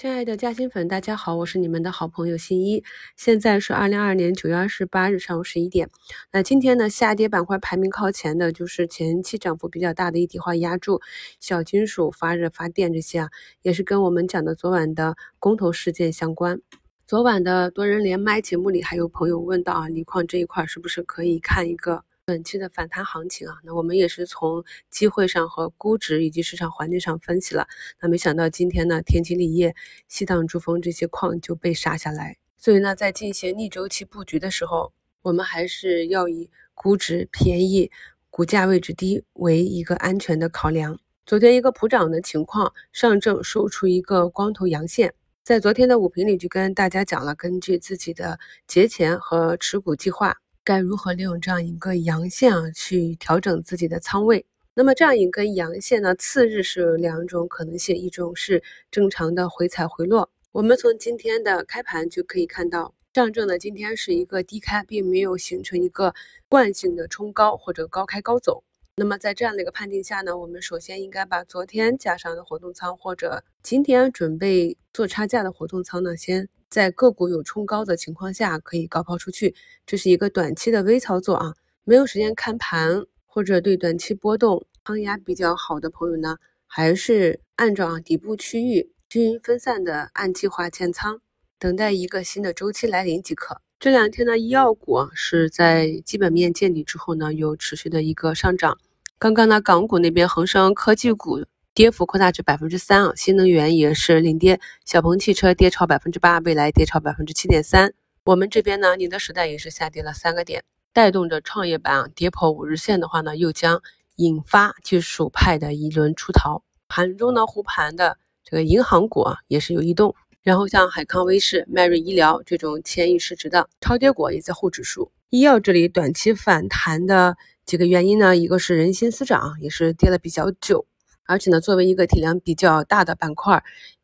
亲爱的嘉兴粉，大家好，我是你们的好朋友新一。现在是二零二二年九月二十八日上午十一点。那今天呢，下跌板块排名靠前的就是前期涨幅比较大的一体化压铸、小金属、发热发电这些啊，也是跟我们讲的昨晚的公投事件相关。昨晚的多人连麦节目里，还有朋友问到啊，锂矿这一块是不是可以看一个？本期的反弹行情啊，那我们也是从机会上和估值以及市场环境上分析了。那没想到今天呢，天齐锂业、西藏珠峰这些矿就被杀下来。所以呢，在进行逆周期布局的时候，我们还是要以估值便宜、股价位置低为一个安全的考量。昨天一个普涨的情况，上证收出一个光头阳线，在昨天的午评里就跟大家讲了，根据自己的节前和持股计划。该如何利用这样一个阳线啊，去调整自己的仓位？那么这样一根阳线呢，次日是两种可能性，一种是正常的回踩回落。我们从今天的开盘就可以看到，上证呢今天是一个低开，并没有形成一个惯性的冲高或者高开高走。那么在这样的一个判定下呢，我们首先应该把昨天加上的活动仓或者今天准备做差价的活动仓呢，先。在个股有冲高的情况下，可以高抛出去，这是一个短期的微操作啊。没有时间看盘或者对短期波动抗压比较好的朋友呢，还是按照底部区域均匀分散的按计划建仓，等待一个新的周期来临即可。这两天呢，医药股是在基本面见底之后呢，有持续的一个上涨。刚刚呢，港股那边恒生科技股。跌幅扩大至百分之三啊，新能源也是领跌，小鹏汽车跌超百分之八，蔚来跌超百分之七点三。我们这边呢，宁德时代也是下跌了三个点，带动着创业板啊跌破五日线的话呢，又将引发技术派的一轮出逃。盘中呢，护盘的这个银行股啊也是有异动，然后像海康威视、迈瑞医疗这种千亿市值的超跌股也在护指数。医药这里短期反弹的几个原因呢，一个是人心思涨，也是跌了比较久。而且呢，作为一个体量比较大的板块，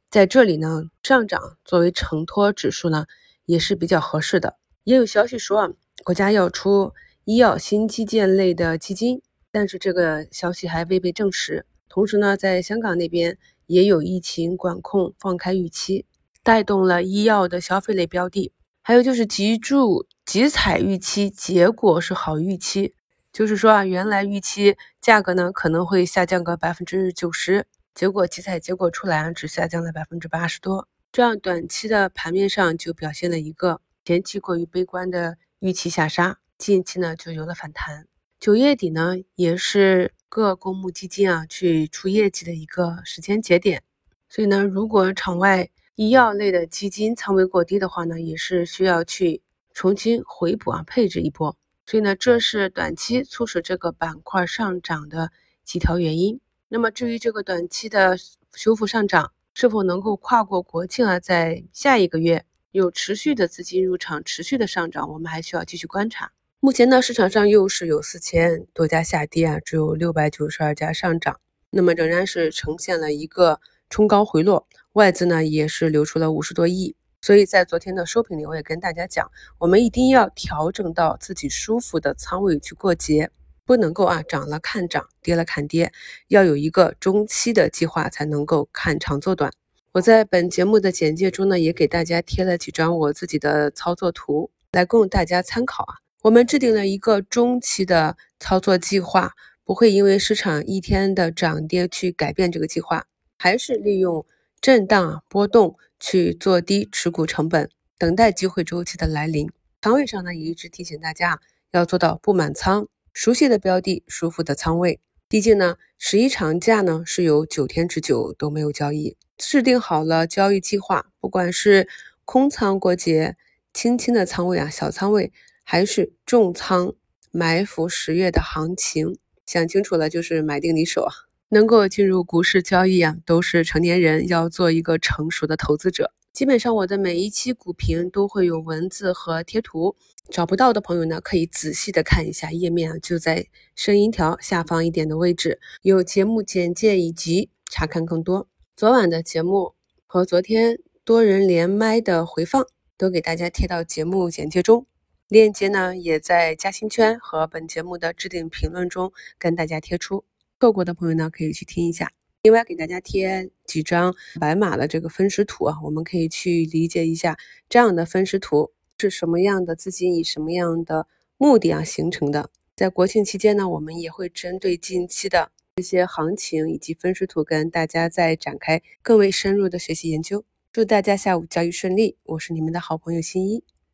在这里呢上涨作为承托指数呢也是比较合适的。也有消息说啊，国家要出医药新基建类的基金，但是这个消息还未被证实。同时呢，在香港那边也有疫情管控放开预期，带动了医药的消费类标的。还有就是集注集采预期，结果是好预期。就是说啊，原来预期价格呢可能会下降个百分之九十，结果集采结果出来啊，只下降了百分之八十多，这样短期的盘面上就表现了一个前期过于悲观的预期下杀，近期呢就有了反弹。九月底呢也是各公募基金啊去出业绩的一个时间节点，所以呢，如果场外医药类的基金仓位过低的话呢，也是需要去重新回补啊，配置一波。所以呢，这是短期促使这个板块上涨的几条原因。那么至于这个短期的修复上涨是否能够跨过国庆啊，在下一个月有持续的资金入场、持续的上涨，我们还需要继续观察。目前呢，市场上又是有四千多家下跌啊，只有六百九十二家上涨，那么仍然是呈现了一个冲高回落，外资呢也是流出了五十多亿。所以在昨天的收评里，我也跟大家讲，我们一定要调整到自己舒服的仓位去过节，不能够啊涨了看涨，跌了看跌，要有一个中期的计划才能够看长做短。我在本节目的简介中呢，也给大家贴了几张我自己的操作图，来供大家参考啊。我们制定了一个中期的操作计划，不会因为市场一天的涨跌去改变这个计划，还是利用震荡波动。去做低持股成本，等待机会周期的来临。仓位上呢，也一直提醒大家要做到不满仓，熟悉的标的，舒服的仓位。毕竟呢，十一长假呢是有九天之久都没有交易，制定好了交易计划，不管是空仓过节，轻轻的仓位啊，小仓位，还是重仓埋伏十月的行情，想清楚了就是买定离手啊。能够进入股市交易啊，都是成年人要做一个成熟的投资者。基本上我的每一期股评都会有文字和贴图，找不到的朋友呢，可以仔细的看一下页面啊，就在声音条下方一点的位置，有节目简介以及查看更多。昨晚的节目和昨天多人连麦的回放都给大家贴到节目简介中，链接呢也在嘉兴圈和本节目的置顶评论中跟大家贴出。错过的朋友呢，可以去听一下。另外给大家贴几张白马的这个分时图啊，我们可以去理解一下这样的分时图是什么样的资金以什么样的目的啊形成的。在国庆期间呢，我们也会针对近期的这些行情以及分时图跟大家再展开更为深入的学习研究。祝大家下午交易顺利，我是你们的好朋友新一。